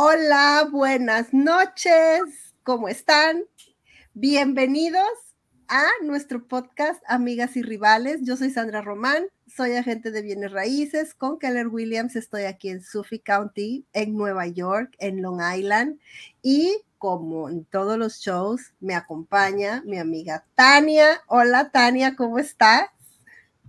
Hola, buenas noches. ¿Cómo están? Bienvenidos a nuestro podcast Amigas y Rivales. Yo soy Sandra Román, soy agente de bienes raíces. Con Keller Williams estoy aquí en Suffolk County, en Nueva York, en Long Island. Y como en todos los shows, me acompaña mi amiga Tania. Hola Tania, ¿cómo estás?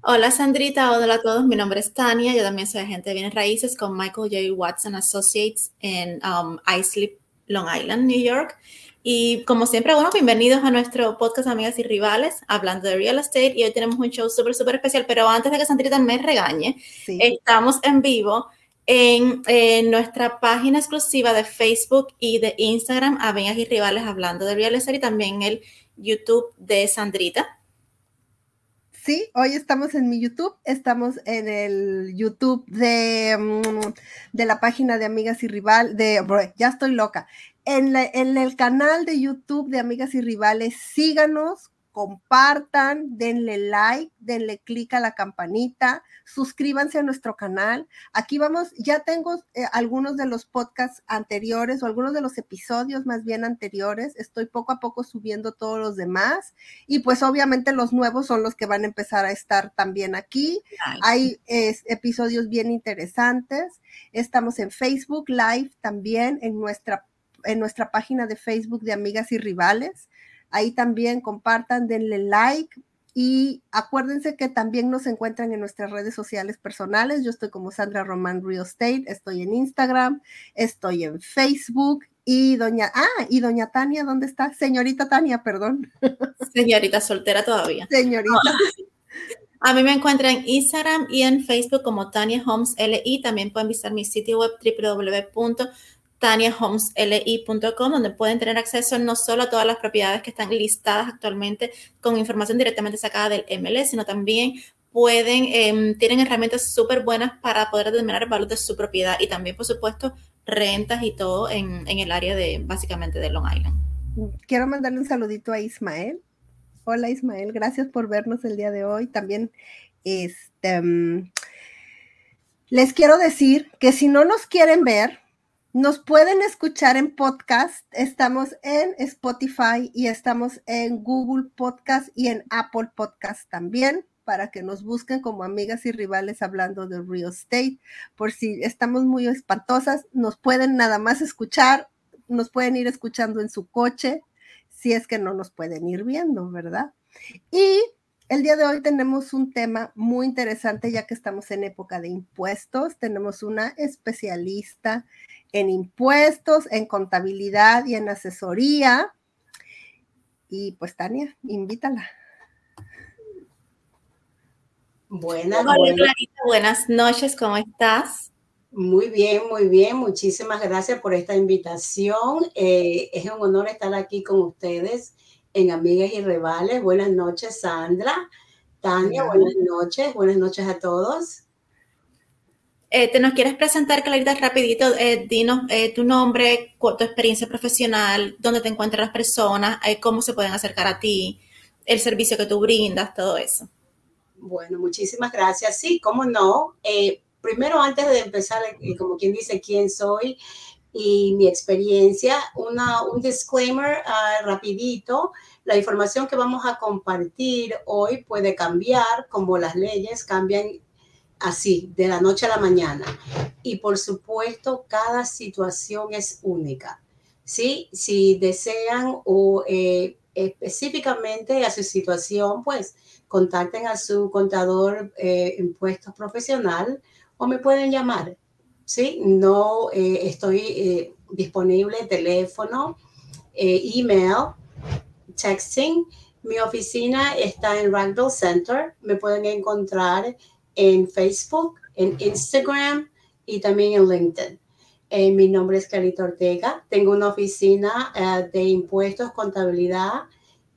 Hola Sandrita, hola a todos. Mi nombre es Tania. Yo también soy agente de bienes raíces con Michael J. Watson Associates en um, Islip, Long Island, New York. Y como siempre, bueno, bienvenidos a nuestro podcast Amigas y Rivales, hablando de real estate. Y hoy tenemos un show súper, súper especial. Pero antes de que Sandrita me regañe, estamos en vivo en, en, nuestra página exclusiva de Facebook y de Instagram, Amigas y Rivales, hablando de real estate, y también el YouTube de Sandrita. Sí, hoy estamos en mi YouTube, estamos en el YouTube de, mm, de la página de Amigas y Rival, de, ya estoy loca, en, en el canal de YouTube de Amigas y Rivales, síganos, compartan, denle like, denle clic a la campanita, suscríbanse a nuestro canal. Aquí vamos, ya tengo eh, algunos de los podcasts anteriores o algunos de los episodios más bien anteriores. Estoy poco a poco subiendo todos los demás y pues obviamente los nuevos son los que van a empezar a estar también aquí. Hay episodios bien interesantes. Estamos en Facebook Live también en nuestra en nuestra página de Facebook de Amigas y Rivales. Ahí también compartan, denle like y acuérdense que también nos encuentran en nuestras redes sociales personales. Yo estoy como Sandra Román Real Estate, estoy en Instagram, estoy en Facebook y doña, ah, y doña Tania, ¿dónde está? Señorita Tania, perdón. Señorita soltera todavía. Señorita. A mí me encuentran en Instagram y en Facebook como Tania Homes LI. También pueden visitar mi sitio web www taniahomesli.com, donde pueden tener acceso no solo a todas las propiedades que están listadas actualmente con información directamente sacada del MLS, sino también pueden, em, tienen herramientas súper buenas para poder determinar el valor de su propiedad y también, por supuesto, rentas y todo en, el área de, básicamente, de Long Island. Quiero mandarle un saludito a Ismael. Hola Ismael, gracias por vernos el día de hoy. También, este, mm, les quiero decir que si no nos quieren ver, nos pueden escuchar en podcast. Estamos en Spotify y estamos en Google Podcast y en Apple Podcast también para que nos busquen como amigas y rivales hablando de real estate. Por si estamos muy espantosas, nos pueden nada más escuchar, nos pueden ir escuchando en su coche, si es que no nos pueden ir viendo, ¿verdad? Y el día de hoy tenemos un tema muy interesante ya que estamos en época de impuestos. Tenemos una especialista en impuestos, en contabilidad y en asesoría. Y pues Tania, invítala. Buenas, Hola, buenas noches, ¿cómo estás? Muy bien, muy bien. Muchísimas gracias por esta invitación. Eh, es un honor estar aquí con ustedes en Amigas y Rivales. Buenas noches, Sandra. Tania, buenas noches. Buenas noches a todos. Eh, ¿Te nos quieres presentar, Clarita, rapidito? Eh, dinos eh, tu nombre, tu experiencia profesional, dónde te encuentran las personas, cómo se pueden acercar a ti, el servicio que tú brindas, todo eso. Bueno, muchísimas gracias. Sí, cómo no. primero, antes de empezar, como quien dice quién soy y mi experiencia, un disclaimer ah, rapidito. La información que vamos a compartir hoy puede cambiar, como las leyes cambian así, de la noche a la mañana. Y por supuesto, cada situación es única. ¿sí? Si desean o eh, específicamente a su situación, pues contacten a su contador eh, profesional o me pueden llamar. ¿sí? No eh, estoy eh, disponible, teléfono, email, texting. Mi oficina está en Randall Center. Me pueden encontrar en Facebook, en Instagram y también en LinkedIn. Eh, mi nombre es Carita Ortega. Tengo una oficina eh, de impuestos, contabilidad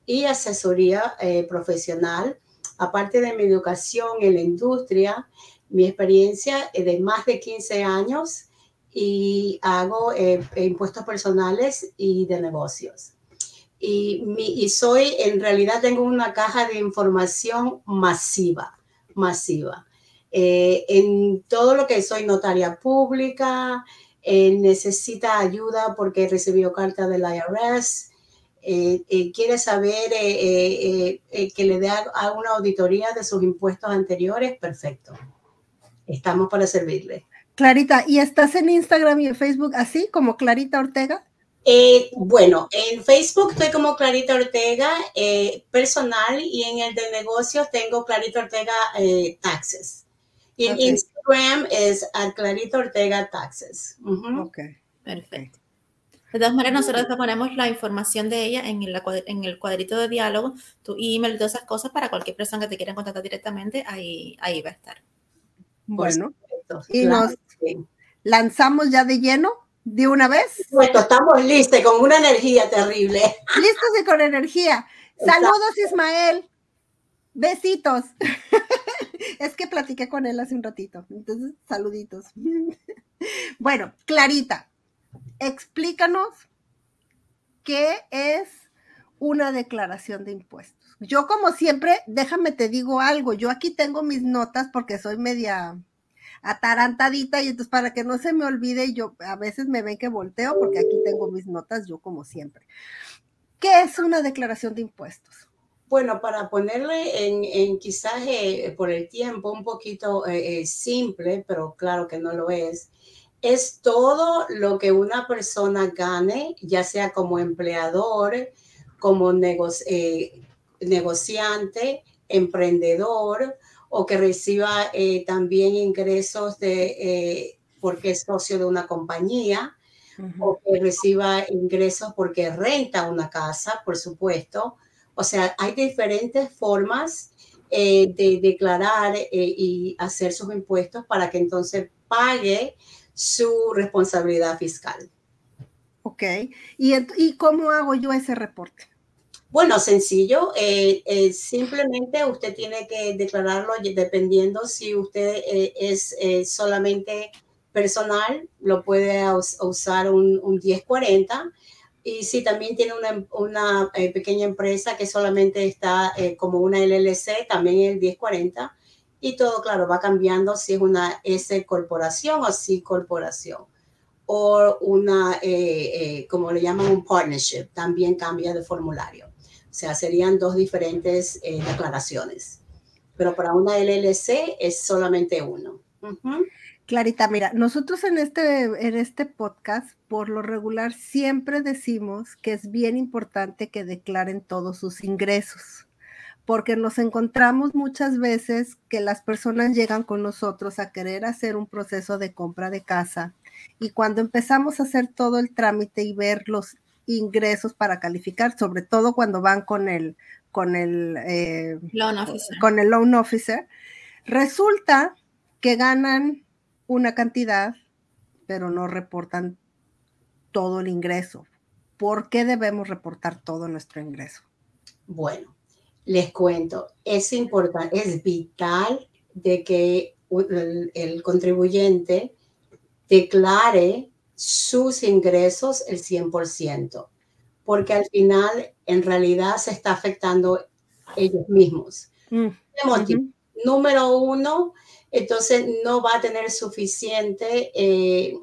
y asesoría eh, profesional. Aparte de mi educación en la industria, mi experiencia es de más de 15 años y hago impuestos personales y de negocios. Y, y soy, en realidad, tengo una caja de información masiva, masiva. Eh, en todo lo que soy notaria pública, eh, necesita ayuda porque recibió carta del IRS, eh, quiere saber que le dé una auditoría de sus impuestos anteriores, perfecto. Estamos para servirle. Clarita, ¿y estás en Instagram y en Facebook así como Clarita Ortega? Bueno, en Facebook estoy como Clarita Ortega personal y en el de negocios tengo Clarita Ortega Taxes. Y en Instagram es a Clarita Ortega Taxes. Ok, perfecto. De todas maneras, nosotros te ponemos la información de ella en el, en el cuadrito de diálogo, tu email, todas esas cosas para cualquier persona que te quiera contactar directamente, ahí, ahí va a estar. Bueno, y nos lanzamos ya de lleno de una vez. Bueno, estamos listos con una energía terrible. Listos y con energía. Saludos, Ismael. Besitos. es que platiqué con él hace un ratito. Entonces, saluditos. bueno, Clarita, explícanos qué es una declaración de impuestos. Yo, como siempre, déjame te digo algo. Yo aquí tengo mis notas porque soy media atarantadita y entonces para que no se me olvide, yo a veces me ven que volteo porque aquí tengo mis notas, yo como siempre. ¿Qué es una declaración de impuestos? Bueno, para ponerle en, quizás eh, por el tiempo un poquito eh, eh, simple, pero claro que no lo es, es todo lo que una persona gane, ya sea como empleador, como negociante, emprendedor, o que reciba también ingresos de, porque es socio de una compañía, o que reciba ingresos porque renta una casa, por supuesto o sea, hay diferentes formas eh, de declarar eh, y hacer sus impuestos para que entonces pague su responsabilidad fiscal. Ok. ¿Y, cómo hago yo ese reporte? Bueno, sencillo. Eh, simplemente usted tiene que declararlo dependiendo si usted es solamente personal, lo puede usar un, un 1040 y si también tiene una, eh, pequeña empresa que solamente está eh, como una LLC, también el 1040. Y todo, claro, va cambiando si es una S corporación o C corporación. O una, eh, como le llaman, un partnership, también cambia de formulario. O sea, serían dos diferentes declaraciones. Pero para una LLC es solamente uno. Clarita, mira, nosotros en este, en este podcast, por lo regular, siempre decimos que es bien importante que declaren todos sus ingresos, porque nos encontramos muchas veces que las personas llegan con nosotros a querer hacer un proceso de compra de casa y cuando empezamos a hacer todo el trámite y ver los ingresos para calificar, sobre todo cuando van con el, con el, eh, loan officer. con el loan officer, resulta que ganan una cantidad, pero no reportan todo el ingreso. ¿Por qué debemos reportar todo nuestro ingreso? Bueno, les cuento, es importante, es vital de que el, contribuyente declare sus ingresos el 100%, porque al final en realidad se está afectando ellos mismos. Mm, Número uno, entonces no va a tener suficiente eh,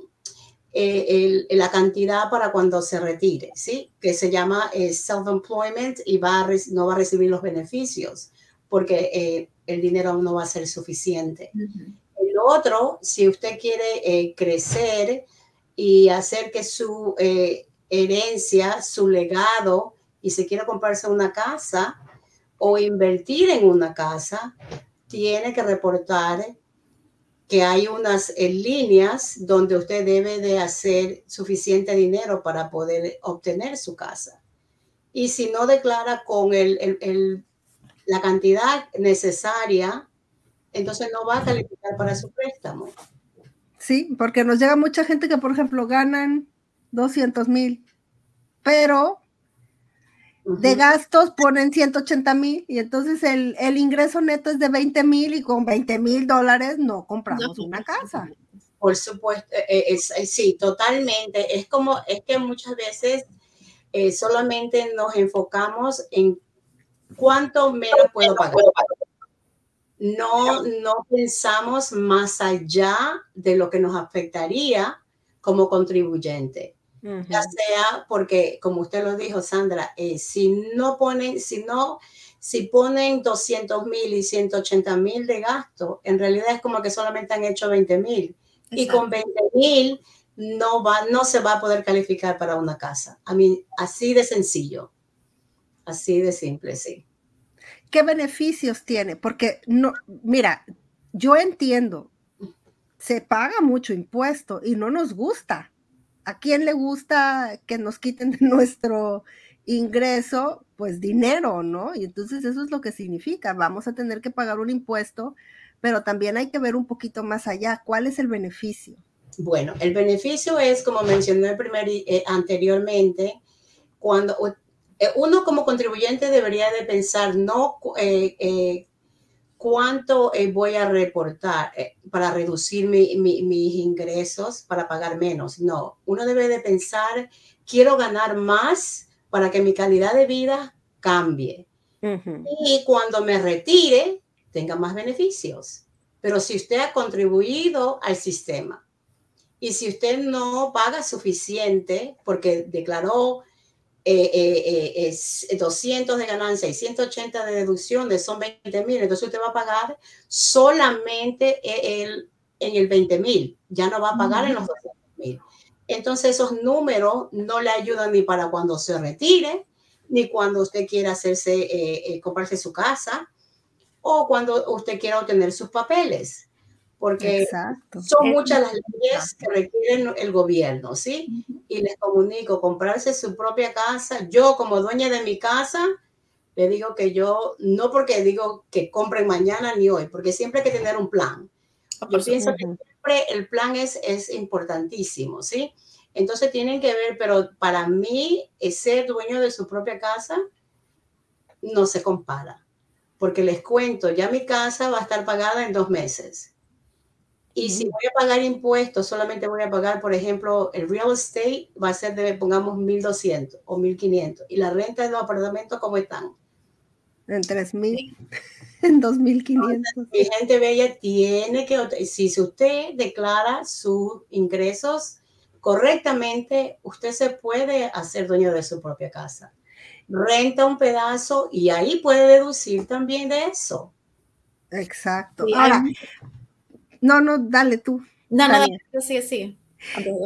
eh, la cantidad para cuando se retire, ¿sí? Que se llama eh, self-employment y va no va a recibir los beneficios porque el dinero no va a ser suficiente. El otro, si usted quiere crecer y hacer que su herencia, su legado, y se quiere comprarse una casa o invertir en una casa, tiene que reportar que hay unas líneas donde usted debe de hacer suficiente dinero para poder obtener su casa. Y si no declara con el, la cantidad necesaria, entonces no va a calificar para su préstamo. Sí, porque nos llega mucha gente que, por ejemplo, ganan 200 mil, pero de gastos ponen 180 mil y entonces el, ingreso neto es de 20 mil y con 20 mil dólares no compramos una casa. Por supuesto, eh, eh, eh, sí, totalmente. Es como, es que muchas veces solamente nos enfocamos en cuánto menos puedo pagar. No, no pensamos más allá de lo que nos afectaría como contribuyente. Ya sea porque, como usted lo dijo, Sandra, eh, si no ponen, si no, si ponen 200 mil y 180 mil de gasto, en realidad es como que solamente han hecho 20 mil. Y con 20 mil no, va, no se va a poder calificar para una casa. A mí, así de sencillo, así de simple, sí. ¿Qué beneficios tiene? Porque no, mira, yo entiendo, se paga mucho impuesto y no nos gusta. ¿A quién le gusta que nos quiten de nuestro ingreso? Pues dinero, ¿no? Y entonces eso es lo que significa. Vamos a tener que pagar un impuesto, pero también hay que ver un poquito más allá. ¿Cuál es el beneficio? Bueno, el beneficio es, como mencioné primer, eh, anteriormente, cuando uno como contribuyente debería de pensar no eh, cuánto voy a reportar para reducir mis ingresos para pagar menos. No, uno debe de pensar, quiero ganar más para que mi calidad de vida cambie. Y cuando me retire, tenga más beneficios. Pero si usted ha contribuido al sistema, y si usted no paga suficiente porque declaró eh, eh, eh, 200 de ganancia y 180 de deducciones, son 20 mil, entonces usted va a pagar solamente el, en el 20 mil, ya no va a pagar en los 200 mil. Entonces esos números no le ayudan ni para cuando se retire, ni cuando usted quiera hacerse, eh, comprarse su casa, o cuando usted quiera obtener sus papeles porque son muchas las leyes que requieren el gobierno, ¿sí? Y les comunico, comprarse su propia casa, yo como dueña de mi casa, le digo que yo, no porque digo que compren mañana ni hoy, porque siempre hay que tener un plan. Yo pienso que siempre el plan es, es importantísimo, ¿sí? Entonces tienen que ver, pero para mí ser dueño de su propia casa no se compara, porque les cuento, ya mi casa va a estar pagada en dos meses y si voy a pagar impuestos, solamente voy a pagar, por ejemplo, el real estate va a ser de, pongamos, 1.200 o 1.500. ¿Y la renta de los apartamentos cómo están? En 3.000, en 2.500. Mi gente bella tiene que, si usted declara sus ingresos correctamente, usted se puede hacer dueño de su propia casa. Renta un pedazo y ahí puede deducir también de eso. Exacto. Ahora, no, no, dale tú. No, no, sí, sí.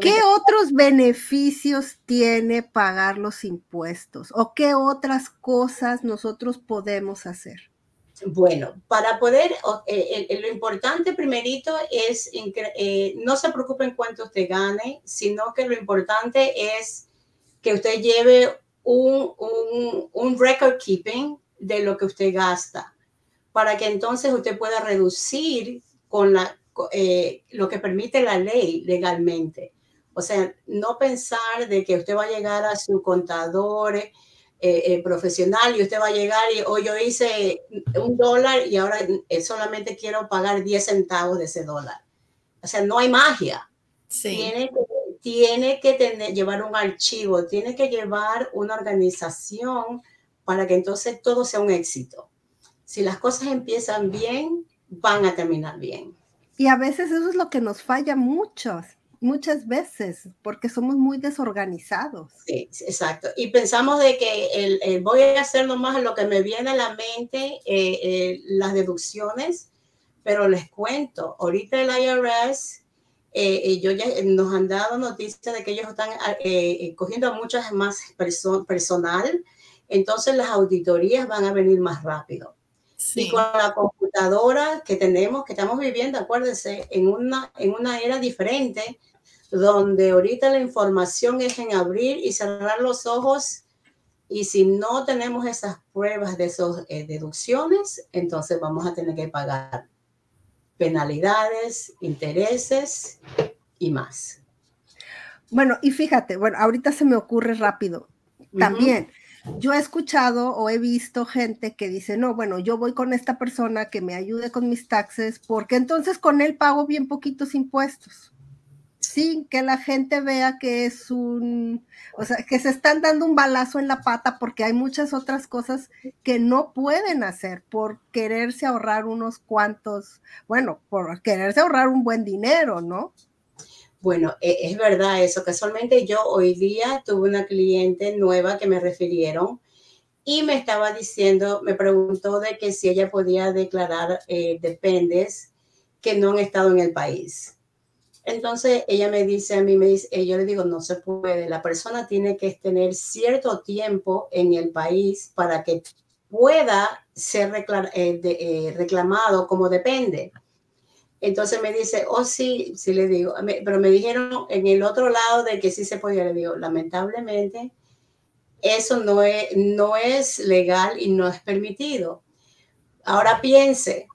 ¿Qué otros beneficios tiene pagar los impuestos? ¿O qué otras cosas nosotros podemos hacer? Bueno, para poder, eh, lo importante primerito es, eh, no se preocupen cuánto usted gane, sino que lo importante es que usted lleve un, un, un record keeping de lo que usted gasta, para que entonces usted pueda reducir con la, eh, lo que permite la ley legalmente. O sea, no pensar de que usted va a llegar a su contador eh, eh, profesional y usted va a llegar y hoy yo hice un dólar y ahora solamente quiero pagar 10 centavos de ese dólar. O sea, no hay magia. Tiene que, tiene que tener, llevar un archivo, tiene que llevar una organización para que entonces todo sea un éxito. Si las cosas empiezan bien, van a terminar bien. Y a veces eso es lo que nos falla muchas, muchas veces, porque somos muy desorganizados. Sí, exacto. Y pensamos de que el, voy a hacer nomás lo que me viene a la mente, eh, eh, las deducciones, pero les cuento, ahorita el IRS, eh, yo ya nos han dado noticia de que ellos están cogiendo a muchas más personal, entonces las auditorías van a venir más rápido. Y con la computadora que tenemos, que estamos viviendo, acuérdense, en una, en una era diferente, donde ahorita la información es en abrir y cerrar los ojos. Y si no tenemos esas pruebas de esas eh, deducciones, entonces vamos a tener que pagar penalidades, intereses y más. Bueno, y fíjate, bueno, ahorita se me ocurre rápido. También, yo he escuchado o he visto gente que dice, no, bueno, yo voy con esta persona que me ayude con mis taxes, porque entonces con él pago bien poquitos impuestos, sin que la gente vea que es un, o sea, que se están dando un balazo en la pata porque hay muchas otras cosas que no pueden hacer por quererse ahorrar unos cuantos, bueno, por quererse ahorrar un buen dinero, ¿no? Bueno, e, es verdad eso. Casualmente yo hoy día tuve una cliente nueva que me refirieron y me estaba diciendo, me preguntó de que si ella podía declarar eh, dependes que no han estado en el país. Entonces ella me dice a mí, me eh, yo le digo, no se puede, la persona tiene que tener cierto tiempo en el país para que pueda ser eh, eh, reclamado como depende. Entonces me dice, oh sí, sí le digo, pero me dijeron en el otro lado de que sí se podía, le digo, lamentablemente eso no es, no es legal y no es permitido. Ahora piense,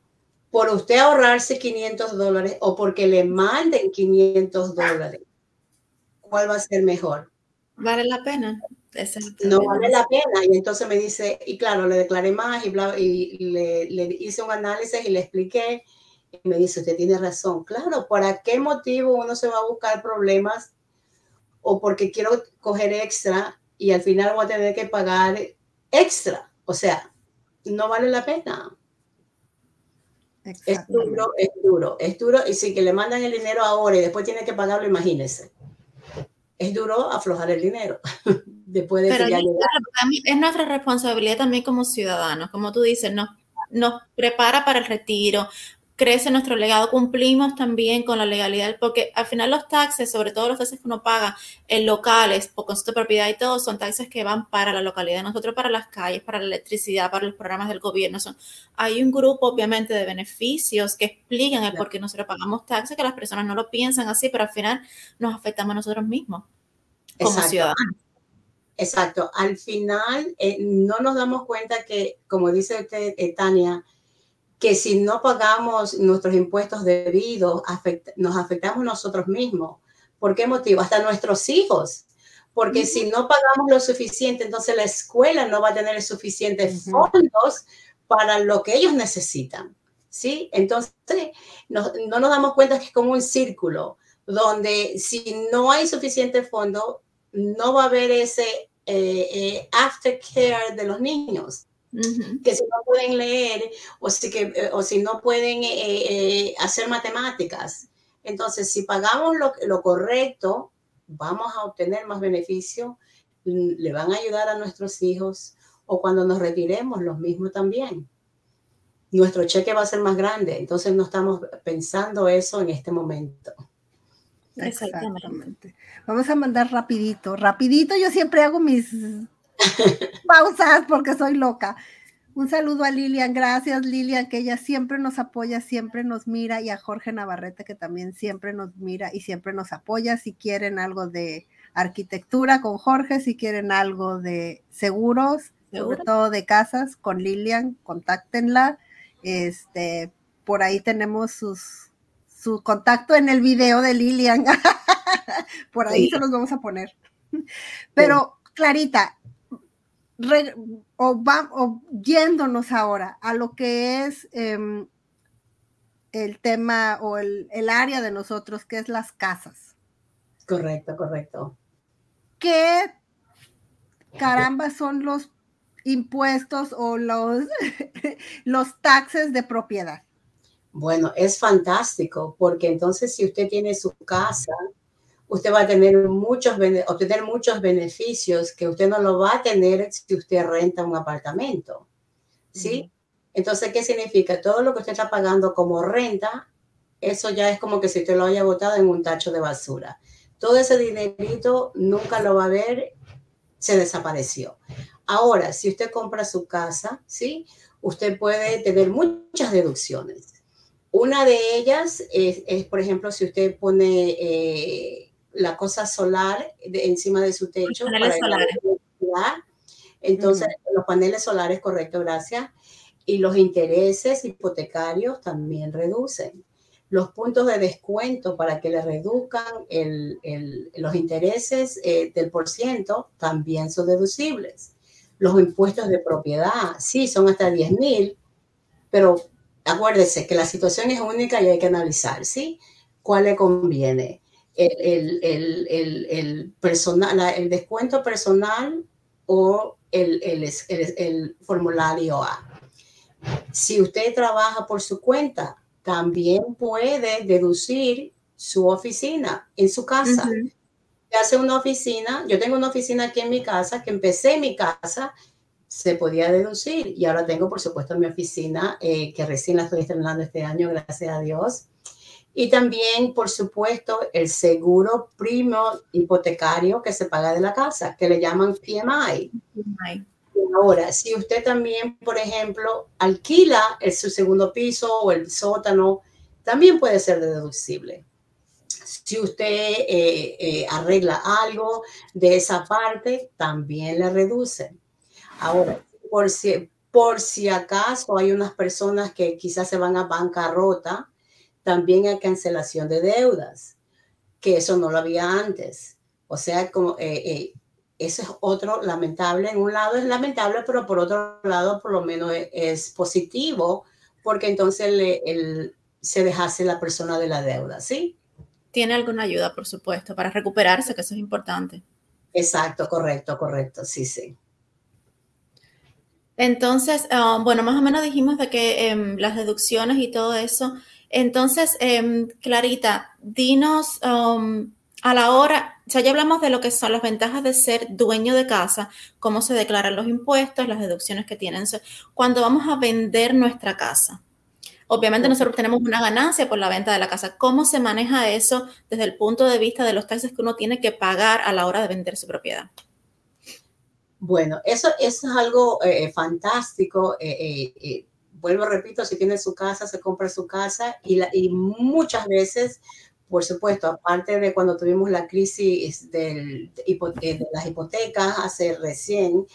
por usted ahorrarse 500 dólares o porque le manden 500 dólares, ¿cuál va a ser mejor? Vale la pena. no vale la pena. Y entonces me dice, y claro, le declaré más y, y le, hice un análisis y le expliqué. Y me dice, usted tiene razón. Claro, ¿para qué motivo uno se va a buscar problemas? O porque quiero coger extra y al final voy a tener que pagar extra. O sea, no vale la pena. Es duro, es duro, es duro. Y si que le mandan el dinero ahora y después tiene que pagarlo, imagínense. Es duro aflojar el dinero después de que ya Es nuestra responsabilidad también como ciudadanos, como tú dices, nos, nos prepara para el retiro, crece nuestro legado, cumplimos también con la legalidad, porque al final los taxes, sobre todo los taxes que uno paga en locales, por concepto de propiedad y todo, son taxes que van para la localidad, nosotros para las calles, para la electricidad, para los programas del gobierno. Son, hay un grupo, obviamente, de beneficios que explican el por qué nosotros pagamos taxes, que las personas no lo piensan así, pero al final nos afectamos a nosotros mismos como ciudadanos. Exacto. Al final eh, no nos damos cuenta que, como dice usted, eh, Tania, que si no pagamos nuestros impuestos debidos, nos afectamos nosotros mismos. ¿Por qué motivo? Hasta nuestros hijos. Porque si no pagamos lo suficiente, entonces la escuela no va a tener suficientes fondos para lo que ellos necesitan. ¿Sí? Entonces, no, no, nos damos cuenta que es como un círculo, donde si no hay suficiente fondo, no va a haber ese eh, eh, aftercare de los niños que si no pueden leer o si, que, eh, o si no pueden eh, eh, hacer matemáticas. Entonces, si pagamos lo, lo, correcto, vamos a obtener más beneficio, le van a ayudar a nuestros hijos o cuando nos retiremos, los mismos también. Nuestro cheque va a ser más grande, entonces no estamos pensando eso en este momento. Exactamente. Vamos a mandar rapidito, rapidito. Yo siempre hago mis pausas porque soy loca. Un saludo a Lilian, gracias Lilian, que ella siempre nos apoya, siempre nos mira, y a Jorge Navarrete, que también siempre nos mira y siempre nos apoya. Si quieren algo de arquitectura con Jorge, si quieren algo de seguros, sobre todo de casas, con Lilian, contáctenla. Este, por ahí tenemos sus, su contacto en el video de Lilian. por ahí se los vamos a poner. Pero, Clarita, o, va, o yéndonos ahora a lo que es em, el tema o el, el, área de nosotros, que es las casas. Correcto, correcto. ¿Qué caramba son los impuestos o los, los taxes de propiedad? Bueno, es fantástico porque entonces si usted tiene su casa, usted va a tener muchos, obtener muchos beneficios que usted no lo va a tener si usted renta un apartamento. ¿Sí? Entonces, ¿qué significa? Todo lo que usted está pagando como renta, eso ya es como que si usted lo haya botado en un tacho de basura. Todo ese dinerito nunca lo va a ver, se desapareció. Ahora, si usted compra su casa, ¿sí? Usted puede tener muchas deducciones. Una de ellas es, por ejemplo, si usted pone eh, la cosa solar de, encima de su techo. Los paneles solares. Entonces, los paneles solares, correcto, gracias. Y los intereses hipotecarios también reducen. Los puntos de descuento para que le reduzcan el, el, los intereses eh, del por ciento también son deducibles. Los impuestos de propiedad, sí, son hasta 10 mil, pero acuérdese que la situación es única y hay que analizar, ¿sí? ¿Cuál le conviene? El, el, el, el personal, el descuento personal o el, el, formulario A. Si usted trabaja por su cuenta, también puede deducir su oficina en su casa. Hace una oficina, yo tengo una oficina aquí en mi casa, que empecé en mi casa, se podía deducir y ahora tengo, por supuesto, mi oficina, eh, que recién la estoy estrenando este año, gracias a Dios. Y también, por supuesto, el seguro primo hipotecario que se paga de la casa, que le llaman PMI. Ahora, si usted también, por ejemplo, alquila el, su segundo piso o el sótano, también puede ser deducible. Si usted eh, eh, arregla algo de esa parte, también le reduce. Ahora, por si, por si acaso hay unas personas que quizás se van a bancarrota, también hay cancelación de deudas, que eso no lo había antes. O sea, como eh, eh, eso es otro lamentable. En un lado es lamentable, pero por otro lado, por lo menos es, positivo, porque entonces le, se dejase la persona de la deuda, ¿sí? Tiene alguna ayuda, por supuesto, para recuperarse, que eso es importante. Exacto, correcto, correcto, sí, sí. Entonces, ah, bueno, más o menos dijimos de que em, las deducciones y todo eso entonces, em, Clarita, dinos um, a la hora, o sea, ya hablamos de lo que son las ventajas de ser dueño de casa, cómo se declaran los impuestos, las deducciones que tienen. Cuando vamos a vender nuestra casa, obviamente nosotros tenemos una ganancia por la venta de la casa. ¿Cómo se maneja eso desde el punto de vista de los taxes que uno tiene que pagar a la hora de vender su propiedad? Bueno, eso, es algo eh, fantástico. Eh, eh, vuelvo, repito, si tiene su casa, se compra su casa y, y muchas veces, por supuesto, aparte de cuando tuvimos la crisis del, de las hipotecas hace recién,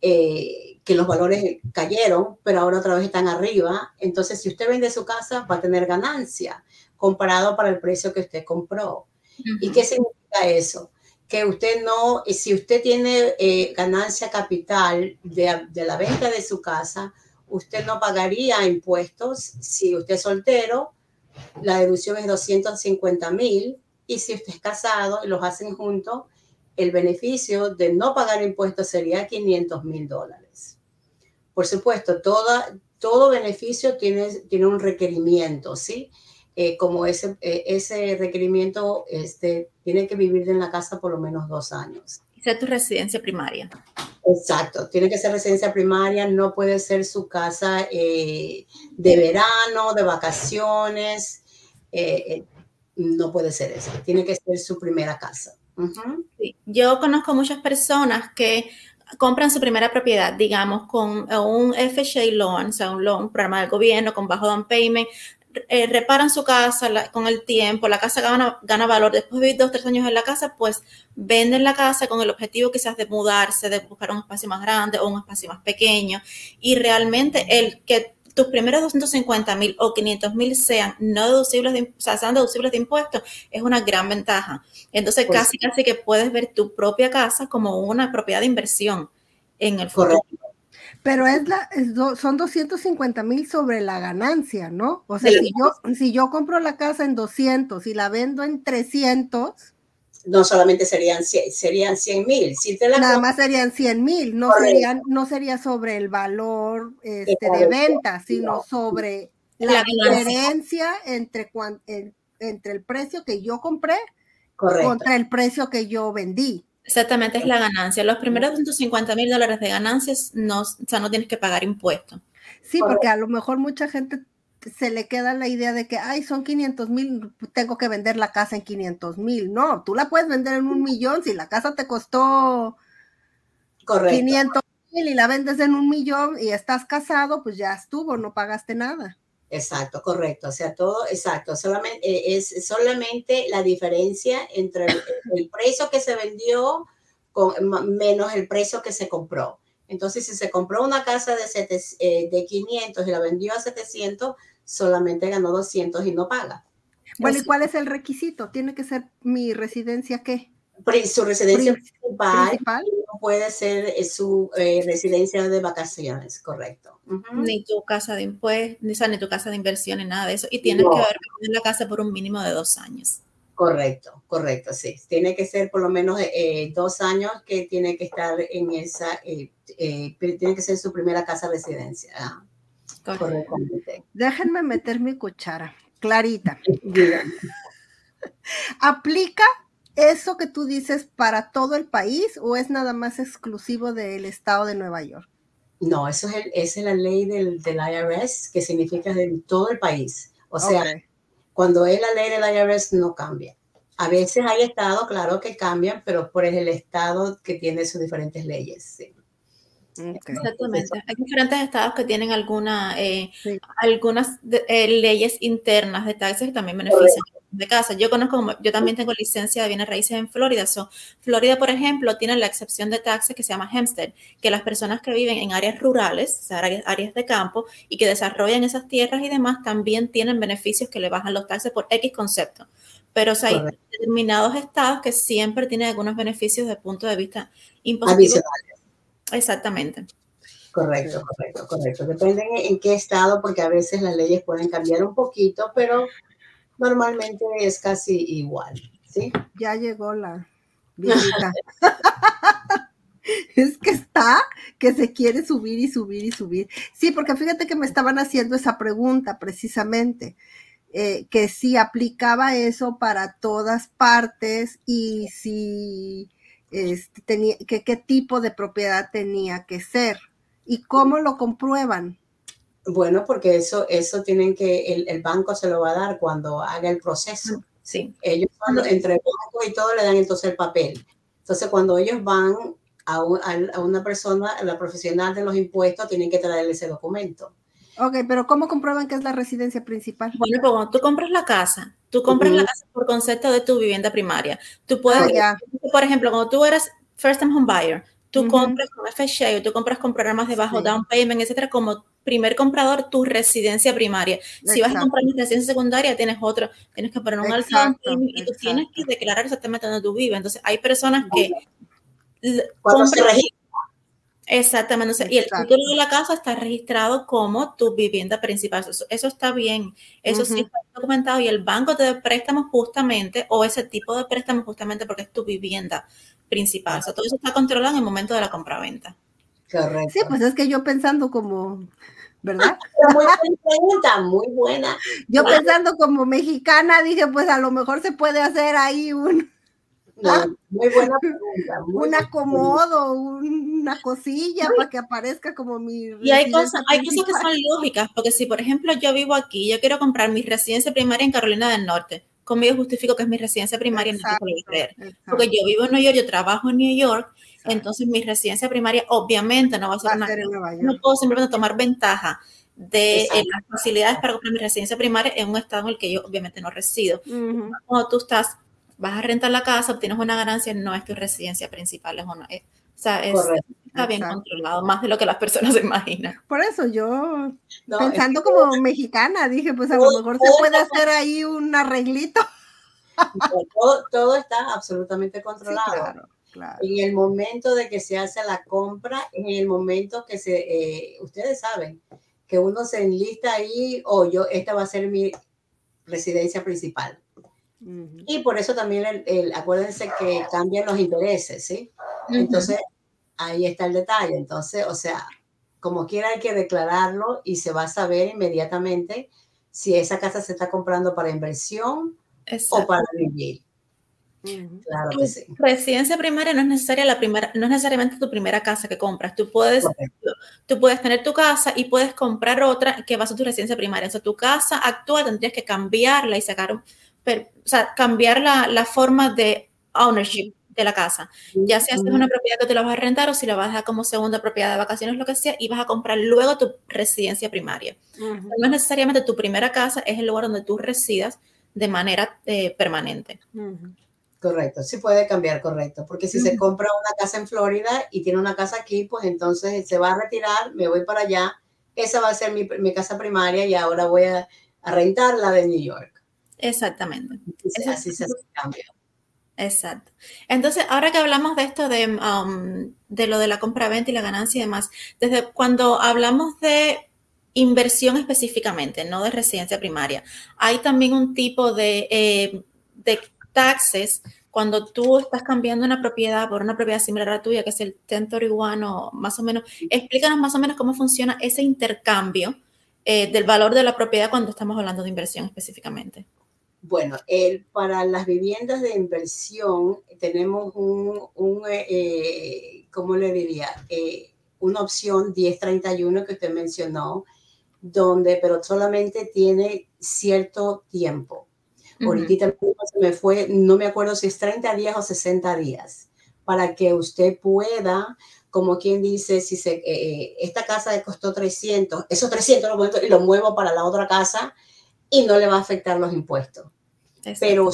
eh, que los valores cayeron, pero ahora otra vez están arriba. Entonces, si usted vende su casa, va a tener ganancia comparado para el precio que usted compró. ¿Y qué significa eso? Que usted no, si usted tiene eh, ganancia capital de, de la venta de su casa, usted no pagaría impuestos si usted es soltero, la deducción es 250 mil y si usted es casado y los hacen juntos, el beneficio de no pagar impuestos sería 500 mil dólares. Por supuesto, toda, todo beneficio tiene, tiene un requerimiento, ¿sí? Eh, como ese, eh, ese requerimiento este, tiene que vivir en la casa por lo menos dos años. Y tu residencia primaria. Exacto, tiene que ser residencia primaria, no puede ser su casa eh, de verano, de vacaciones, eh, eh, no puede ser eso, tiene que ser su primera casa. Yo conozco muchas personas que compran su primera propiedad, digamos, con un FHA loan, o sea, un loan, programa del gobierno con bajo down payment, eh, reparan su casa con el tiempo, la casa gana, gana valor, después de vivir dos, tres años en la casa, pues venden la casa con el objetivo quizás de mudarse, de buscar un espacio más grande o un espacio más pequeño. Y realmente el que tus primeros 250 mil o 500 mil sean no deducibles, de, o sea, sean deducibles de impuestos, es una gran ventaja. Entonces, pues casi, casi que puedes ver tu propia casa como una propiedad de inversión en el futuro. Pero es la, son 250 mil sobre la ganancia, ¿no? O sea, si yo, si yo compro la casa en 200 y la vendo en 300. No solamente serían, serían 100 mil. Si nada más serían 100 mil, no, serían, no sería sobre el valor este, de venta, sino sobre la, diferencia entre, entre el precio que yo compré contra el precio que yo vendí. Exactamente, es la ganancia. Los primeros 250 mil dólares de ganancias no, o sea, no tienes que pagar impuestos. Sí, porque a lo mejor mucha gente se le queda la idea de que, ay, son 500 mil, tengo que vender la casa en 500 mil. No, tú la puedes vender en un millón. Si la casa te costó 500 mil y la vendes en un millón y estás casado, pues ya estuvo, no pagaste nada. Exacto, correcto. O sea, todo, exacto. Solamente, eh, es solamente la diferencia entre el, precio que se vendió con, menos el precio que se compró. Entonces, si se compró una casa de, eh, de 500 y la vendió a 700, solamente ganó 200 y no paga. Bueno, ¿y cuál es el requisito? ¿Tiene que ser mi residencia qué? Su residencia principal, no puede ser eh, su residencia de vacaciones, correcto ni tu casa de impuestos, ni, tu casa de inversión, ni nada de eso. Y tienes que haber en la casa por un mínimo de dos años. Correcto, correcto, sí. Tiene que ser por lo menos eh, dos años que tiene que estar en esa, eh, eh, tiene que ser su primera casa de residencia. Ah, correctamente. Déjenme meter mi cuchara. Clarita. ¿Aplica eso que tú dices para todo el país o es nada más exclusivo del estado de Nueva York? No, eso es, el, esa es la ley del, del, IRS, que significa de todo el país. O sea, cuando es la ley del IRS no cambia. A veces hay estados, claro, que cambian, pero por el estado que tiene sus diferentes leyes. Sí. Exactamente. Hay diferentes estados que tienen alguna, eh, algunas eh, leyes internas de taxes que también benefician de casa. Yo conozco, como, yo también tengo licencia de bienes raíces en Florida. So, Florida, por ejemplo, tiene la excepción de taxes que se llama Hempstead, que las personas que viven en áreas rurales, o sea, áreas, áreas de campo y que desarrollan esas tierras y demás, también tienen beneficios que le bajan los taxes por X concepto. Pero hay determinados estados que siempre tienen algunos beneficios desde el punto de vista impositivo. Exactamente. Correcto, correcto, correcto. Depende en qué estado, porque a veces las leyes pueden cambiar un poquito, pero normalmente es casi igual, ¿sí? Ya llegó la visita. es que está, que se quiere subir y subir y subir. Sí, porque fíjate que me estaban haciendo esa pregunta precisamente, eh, que si aplicaba eso para todas partes y si este, tenía, que qué tipo de propiedad tenía que ser y cómo lo comprueban. Bueno, porque eso, eso tienen que, el, banco se lo va a dar cuando haga el proceso. Sí. Ellos entre el banco y todo le dan entonces el papel. Entonces, cuando ellos van a, a, una persona, a la profesional de los impuestos, tienen que traerle ese documento. Ok, pero ¿cómo comprueban que es la residencia principal? Bueno, pues cuando tú compras la casa, tú compras la casa por concepto de tu vivienda primaria. Tú puedes, ah, por ejemplo, cuando tú eres first time home buyer, tú compras con FHA o tú compras con programas de bajo down payment, etcétera, como primer comprador tu residencia primaria. Si vas a comprar una residencia secundaria, tienes otro, tienes que poner un alto y tú tienes que declarar exactamente donde tú vives. Entonces, hay personas que compran, Exactamente. y el título de la casa está registrado como tu vivienda principal. Eso, está bien. Eso sí está documentado y el banco te da préstamos justamente o ese tipo de préstamos justamente porque es tu vivienda principal. todo eso está controlado en el momento de la compraventa. Correcto. Sí, pues es que yo pensando como, ¿verdad? muy buena pregunta, muy buena. Yo pensando como mexicana dije, pues a lo mejor se puede hacer ahí un muy buena pregunta. un acomodo, una cosilla para que aparezca como mi. Y hay cosas, hay cosas que son lógicas, porque si, por ejemplo, yo vivo aquí, yo quiero comprar mi residencia primaria en Carolina del Norte, conmigo justifico que es mi residencia primaria, no creer. Porque yo vivo en New York, yo trabajo en New York, entonces mi residencia primaria obviamente no va a ser una. No puedo simplemente tomar ventaja de eh, las facilidades para comprar mi residencia primaria en un estado en el que yo obviamente no resido. Cuando tú estás vas a rentar la casa, obtienes una ganancia, no es tu residencia principal, es una, o sea, está bien controlado, más de lo que las personas se imaginan. Por eso yo, pensando como mexicana, dije, pues a lo mejor se puede hacer ahí un arreglito. todo, está absolutamente controlado. En el momento de que se hace la compra, en el momento que se, eh, ustedes saben, que uno se enlista ahí, o yo, esta va a ser mi residencia principal. Y por eso también, el, acuérdense que cambian los intereses, ¿sí? Entonces, ahí está el detalle. Entonces, o sea, como quiera hay que declararlo y se va a saber inmediatamente si esa casa se está comprando para inversión o para vivir. Claro que sí. Residencia primaria no es necesaria la primera, no es necesariamente tu primera casa que compras. Tú puedes, tú puedes tener tu casa y puedes comprar otra que va a ser tu residencia primaria. O sea, tu casa actual tendrías que cambiarla y sacar un, o sea, cambiar la, la, forma de ownership de la casa. Ya sea si es una propiedad que te la vas a rentar o si la vas a dejar como segunda propiedad de vacaciones, lo que sea, y vas a comprar luego tu residencia primaria. No es necesariamente tu primera casa, es el lugar donde tú residas de manera eh, permanente. Correcto, sí puede cambiar, correcto. Porque si se compra una casa en Florida y tiene una casa aquí, pues entonces se va a retirar, me voy para allá, esa va a ser mi, mi casa primaria y ahora voy a, a rentar la de New York. Exactamente. así se hace el cambio. Exacto. Entonces, ahora que hablamos de esto de, um, de lo de la compra-venta y la ganancia y demás, desde cuando hablamos de inversión específicamente, no de residencia primaria, hay también un tipo de, eh, de taxes cuando tú estás cambiando una propiedad por una propiedad similar a la tuya, que es el 1031 o más o menos. Explícanos más o menos cómo funciona ese intercambio eh, del valor de la propiedad cuando estamos hablando de inversión específicamente. Bueno, el, para las viviendas de inversión tenemos un, un eh, ¿cómo le diría? Eh, una opción 1031 que usted mencionó, donde, pero solamente tiene cierto tiempo. Ahorita se me fue, no me acuerdo si es 30 días o 60 días, para que usted pueda, como quien dice, si se, eh, esta casa le costó 300, esos 300 lo y lo muevo para la otra casa y no le va a afectar los impuestos. Pero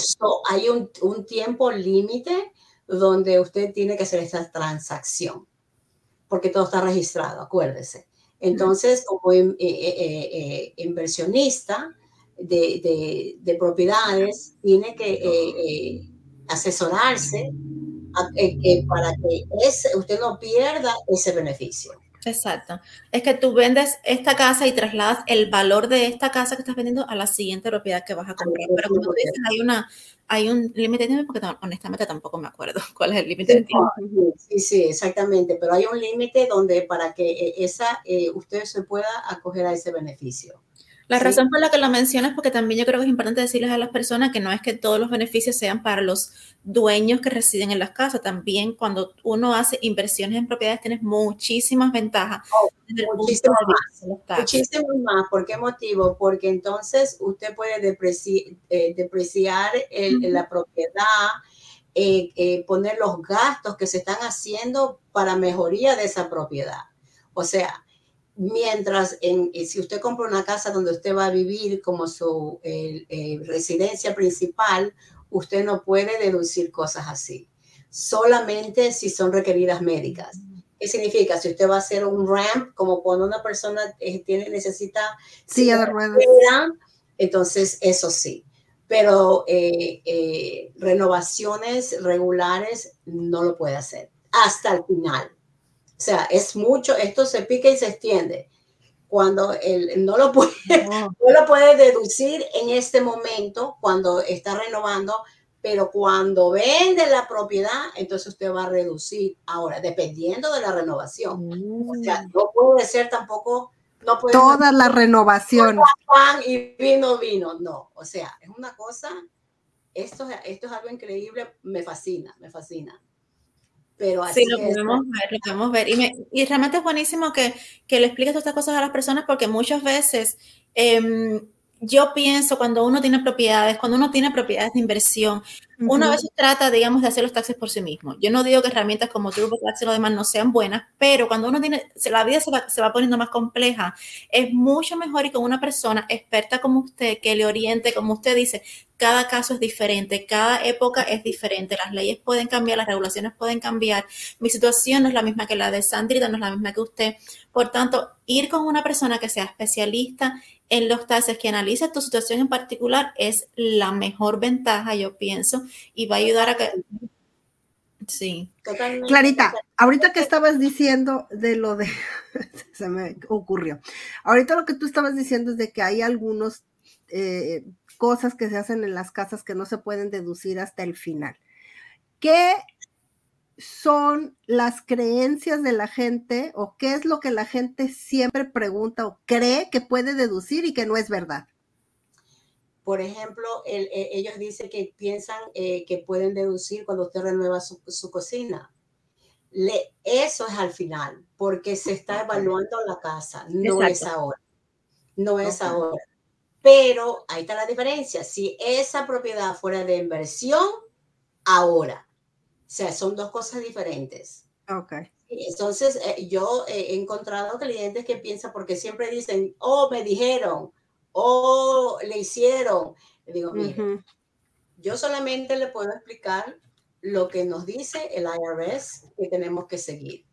hay un, un tiempo límite donde usted tiene que hacer esta transacción, porque todo está registrado, acuérdese. Entonces, como eh, eh, eh, inversionista de, de, propiedades, tiene que asesorarse para que ese, usted no pierda ese beneficio. Exacto. Es que tú vendes esta casa y trasladas el valor de esta casa que estás vendiendo a la siguiente propiedad que vas a comprar. Pero como tú dices, hay una, hay un límite de tiempo porque honestamente tampoco me acuerdo cuál es el límite de tiempo. Sí, sí, exactamente. Pero hay un límite donde para que eh, esa eh, usted se pueda acoger a ese beneficio. La razón por la que lo mencionas es porque también yo creo que es importante decirles a las personas que no es que todos los beneficios sean para los dueños que residen en las casas. También cuando uno hace inversiones en propiedades tienes muchísimas ventajas. Oh, muchísimas más. Muchísimas más. ¿Por qué motivo? Porque entonces usted puede eh, depreciar la propiedad, eh, eh, poner los gastos que se están haciendo para mejoría de esa propiedad. O sea, Mientras, en, eh, si usted compra una casa donde usted va a vivir como su eh, residencia principal, usted no puede deducir cosas así. Solamente si son requeridas médicas. ¿Qué significa? Si usted va a hacer un ramp, como cuando una persona eh, tiene, necesita silla de ruedas, entonces eso sí. Pero renovaciones regulares no lo puede hacer hasta el final. O sea, es mucho, esto se pica y se extiende. Cuando él no lo puede, no. lo puede deducir en este momento, cuando está renovando, pero cuando vende la propiedad, entonces usted va a reducir. Ahora, dependiendo de la renovación. O sea, mm. no puede ser tampoco no toda la renovación. Pan y vino, vino. No, o sea, es una cosa, esto, esto es algo increíble, me fascina, me fascina. Pero así sí, lo podemos ver, lo podemos ver. Y, me, y, realmente es buenísimo que, que le expliques todas estas cosas a las personas porque muchas veces eh, yo pienso cuando uno tiene propiedades, cuando uno tiene propiedades de inversión, uno a veces trata, digamos, de hacer los taxes por sí mismo. Yo no digo que herramientas como TurboTax y lo demás no sean buenas, pero cuando uno tiene, la vida se va, se va, poniendo más compleja, es mucho mejor y con una persona experta como usted que le oriente, como usted dice, cada caso es diferente, cada época es diferente, las leyes pueden cambiar, las regulaciones pueden cambiar, mi situación no es la misma que la de Sandrita, no es la misma que usted. Por tanto, ir con una persona que sea especialista en los taxes, que analice tu situación en particular, es la mejor ventaja, yo pienso, y va a ayudar a que... Sí. Clarita, ahorita que estabas diciendo de lo de, se me ocurrió, ahorita lo que tú estabas diciendo es de que hay algunos eh, cosas que se hacen en las casas que no se pueden deducir hasta el final. ¿Qué son las creencias de la gente o qué es lo que la gente siempre pregunta o cree que puede deducir y que no es verdad? Por ejemplo, e, ellos dicen que piensan eh, que pueden deducir cuando usted renueva su, cocina. Le, eso es al final, porque se está evaluando la casa, no es ahora. No es ahora. Pero ahí está la diferencia. Si esa propiedad fuera de inversión, ahora. O sea, son dos cosas diferentes. Ok. Entonces, eh, yo he encontrado clientes que piensan, porque siempre dicen, oh, me dijeron, oh, le hicieron. Le digo, mire, yo solamente le puedo explicar lo que nos dice el IRS que tenemos que seguir.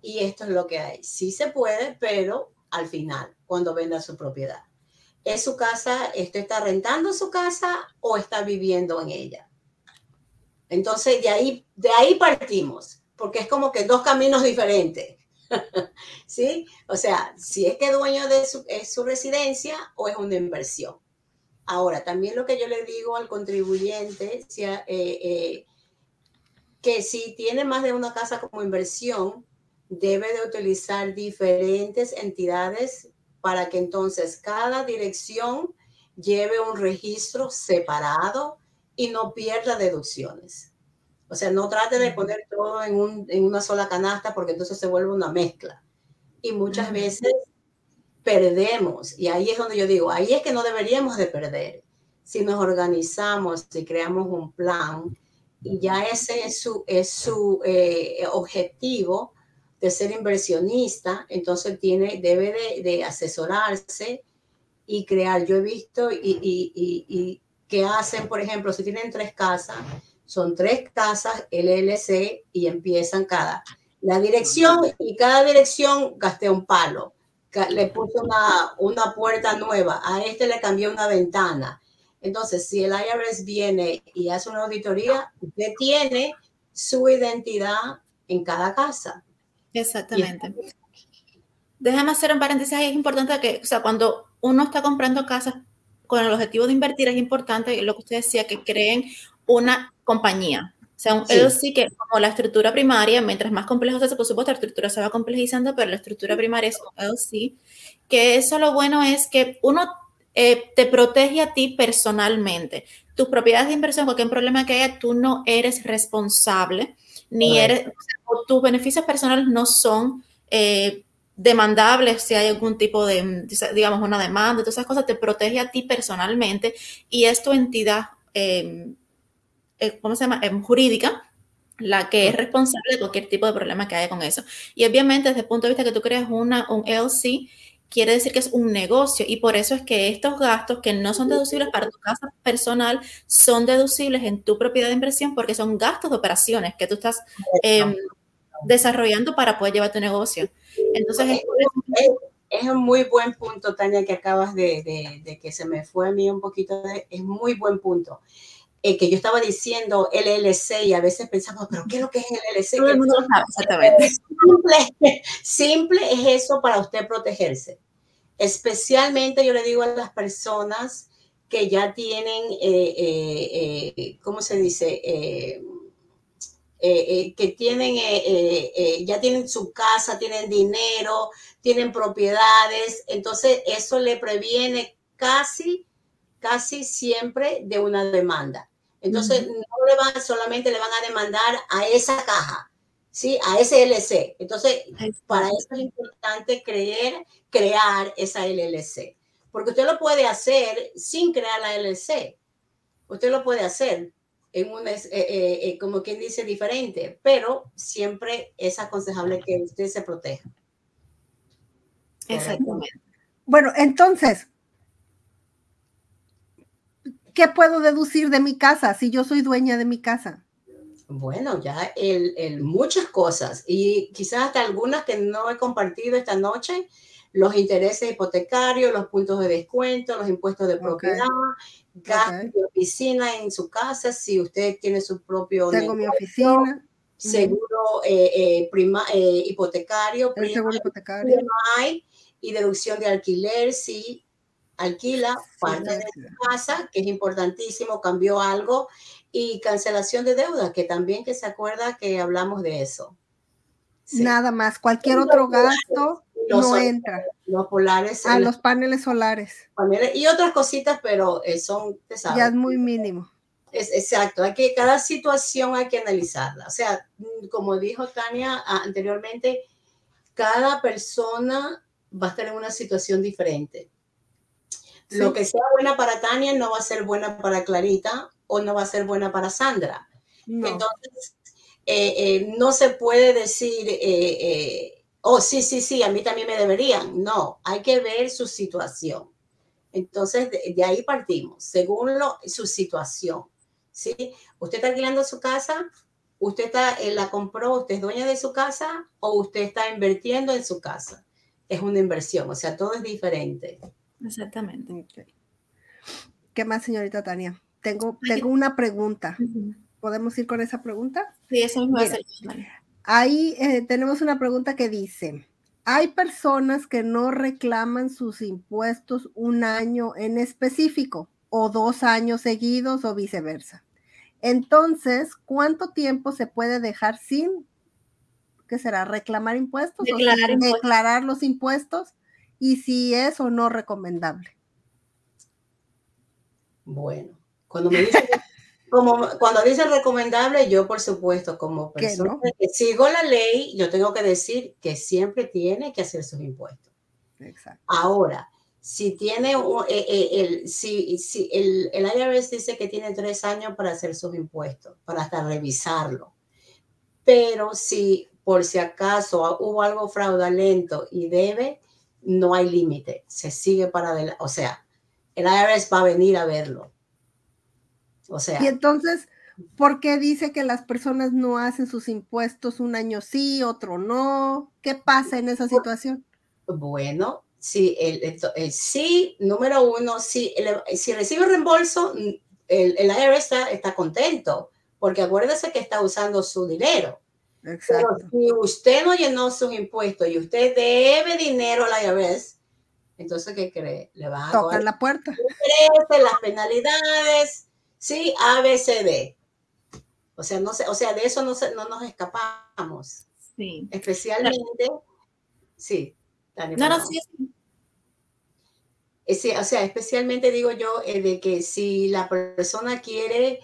Y esto es lo que hay. Sí se puede, pero al final, cuando venda su propiedad. ¿Es su casa, esto está rentando su casa o está viviendo en ella? Entonces, de ahí, de ahí partimos, porque es como que dos caminos diferentes. ¿Sí? O sea, si es que dueño de su, es su residencia o es una inversión. Ahora, también lo que yo le digo al contribuyente, eh, eh, que si tiene más de una casa como inversión, debe de utilizar diferentes entidades para que entonces cada dirección lleve un registro separado y no pierda deducciones. O sea, no trate de poner todo en, en una sola canasta porque entonces se vuelve una mezcla. Y muchas veces perdemos. Y ahí es donde yo digo, ahí es que no deberíamos de perder. Si nos organizamos, si creamos un plan, y ya ese es su, es su eh, objetivo de ser inversionista, entonces tiene, debe de, asesorarse y crear. Yo he visto y, que hacen, por ejemplo, si tienen tres casas, son tres casas LLC y empiezan cada la dirección y cada dirección gasté un palo. Le puse una, una puerta nueva, a este le cambié una ventana. Entonces, si el IRS viene y hace una auditoría, usted tiene su identidad en cada casa. Exactamente. Déjame hacer un paréntesis Es importante que, o sea, cuando uno está comprando casas con el objetivo de invertir, es importante lo que usted decía, que creen una compañía. O sea, un LLC que como la estructura primaria, mientras más complejo se hace, por supuesto, la estructura se va complejizando, pero la estructura primaria es un LLC, que eso lo bueno es que uno eh, te protege a ti personalmente. Tus propiedades de inversión, cualquier problema que haya, tú no eres responsable, ni eres, tus beneficios personales no son eh, demandables si hay algún tipo de, digamos, una demanda, todas esas cosas, te protege a ti personalmente y es tu entidad. Eh, eh, ¿cómo se llama? Em, jurídica, la que es responsable de cualquier tipo de problema que haya con eso. Y obviamente desde el punto de vista que tú creas una, un LC, quiere decir que es un negocio y por eso es que estos gastos que no son deducibles para tu casa personal son deducibles en tu propiedad de inversión porque son gastos de operaciones que tú estás em, desarrollando para poder llevar tu negocio. Entonces, es, un muy buen punto, Tania, que acabas de, de, que se me fue a mí un poquito, de, es muy buen punto. Eh, que yo estaba diciendo LLC y a veces pensamos, pero ¿qué es lo que es LLC? Todo el mundo lo sabe, exactamente. Simple, simple es eso para usted protegerse. Especialmente yo le digo a las personas que ya tienen, eh, eh, ¿cómo se dice? Que tienen, ya tienen su casa, tienen dinero, tienen propiedades, entonces eso le previene casi, casi siempre de una demanda. Entonces, no le van, solamente le van a demandar a esa caja, ¿sí? A ese LLC. Entonces, para eso es importante creer, crear esa LLC. Porque usted lo puede hacer sin crear la LLC. Usted lo puede hacer en un, eh, eh, eh, como quien dice, diferente, pero siempre es aconsejable que usted se proteja. Exactamente. Bueno, entonces, ¿qué puedo deducir de mi casa si yo soy dueña de mi casa? Bueno, ya el, muchas cosas y quizás hasta algunas que no he compartido esta noche, los intereses hipotecarios, los puntos de descuento, los impuestos de propiedad, gastos de oficina en su casa, si usted tiene su propio... Tengo mi oficina. Seguro eh, eh, prima, eh, hipotecario, seguro hipotecario. y deducción de alquiler, si alquila parte de su casa, que es importantísimo, cambió algo, y cancelación de deuda, que también que se acuerda que hablamos de eso. Nada más, cualquier otro gasto no entra. Los polares. A los paneles solares. y otras cositas, pero eh, son, Ya es muy mínimo. Es, exacto, hay que, cada situación hay que analizarla. O sea, como dijo Tania anteriormente, cada persona va a estar en una situación diferente. Lo que sea buena para Tania no va a ser buena para Clarita o no va a ser buena para Sandra. Entonces, eh, eh, no se puede decir, eh, oh, sí, sí, sí, a mí también me deberían. No, hay que ver su situación. Entonces, de, ahí partimos, según lo, su situación. ¿sí? Usted está alquilando su casa, usted está, la compró, usted es dueña de su casa o usted está invirtiendo en su casa. Es una inversión, o sea, todo es diferente. Exactamente. ¿Qué más, señorita Tania? Tengo, tengo una pregunta. ¿Podemos ir con esa pregunta? Sí, eso Ahí eh, tenemos una pregunta que dice, hay personas que no reclaman sus impuestos un año en específico o dos años seguidos o viceversa. Entonces, ¿cuánto tiempo se puede dejar sin, qué será, reclamar impuestos declarar, o declarar los impuestos y si es o no recomendable. Bueno, cuando me dicen, como, cuando dicen recomendable, yo por supuesto, como persona que sigo la ley, yo tengo que decir que siempre tiene que hacer sus impuestos. Exacto. Ahora, si tiene eh, eh, el, si, si el, el, IRS dice que tiene tres años para hacer sus impuestos, para hasta revisarlo. Pero si por si acaso hubo algo fraudulento y debe, no hay límite, se sigue para adelante. O sea, el IRS va a venir a verlo. O sea. Y entonces, ¿por qué dice que las personas no hacen sus impuestos un año sí, otro no? ¿Qué pasa en esa situación? Bueno, Sí, el, sí, número uno, si, si recibe reembolso, el, el IRS está, contento, porque acuérdese que está usando su dinero. Exacto. Pero si usted no llenó sus impuestos y usted debe dinero al IRS, entonces, ¿qué cree? Le va a tocar la puerta. Las penalidades, sí, ABCD. O sea, no sé, o sea, de eso no, no nos escapamos. Sí. Especialmente, sí. no, no, sí, o sea, especialmente digo yo eh, de que si la persona quiere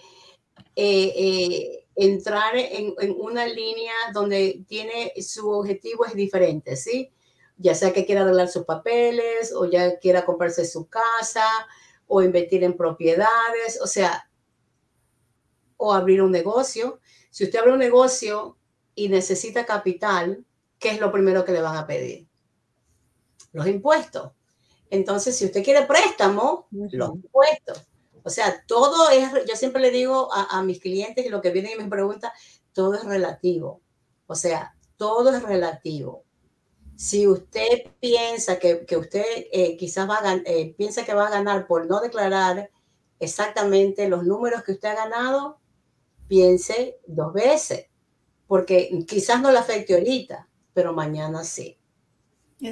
eh, eh, entrar en, una línea donde tiene su objetivo es diferente, ¿sí? Ya sea que quiera arreglar sus papeles o ya quiera comprarse su casa o invertir en propiedades, o sea, o abrir un negocio. Si usted abre un negocio y necesita capital, ¿qué es lo primero que le van a pedir? Los impuestos. Entonces, si usted quiere préstamo, los impuestos. O sea, todo es, yo siempre le digo a, mis clientes y lo que vienen y me preguntan, todo es relativo. O sea, todo es relativo. Si usted piensa que, usted eh, quizás va a eh, piensa que va a ganar por no declarar exactamente los números que usted ha ganado, piense dos veces, porque quizás no le afecte ahorita, pero mañana sí.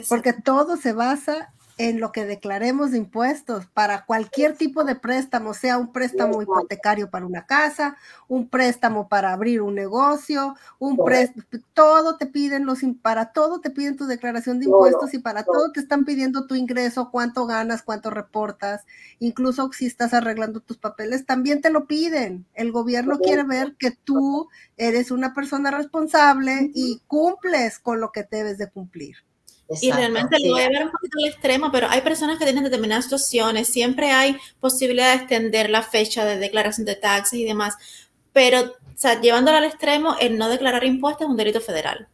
Porque todo se basa en lo que declaremos de impuestos para cualquier tipo de préstamo, sea un préstamo hipotecario para una casa, un préstamo para abrir un negocio, un préstamo, todo te piden los, para todo te piden tu declaración de impuestos y para todo. te están pidiendo tu ingreso, cuánto ganas, cuánto reportas, incluso si estás arreglando tus papeles, también te lo piden. El gobierno quiere ver que tú eres una persona responsable y cumples con lo que debes de cumplir y realmente lo voy a ver un poquito al extremo, pero hay personas que tienen determinadas situaciones, siempre hay posibilidad de extender la fecha de declaración de taxes y demás, pero o sea, llevándolo al extremo, el no declarar impuestos es un delito federal.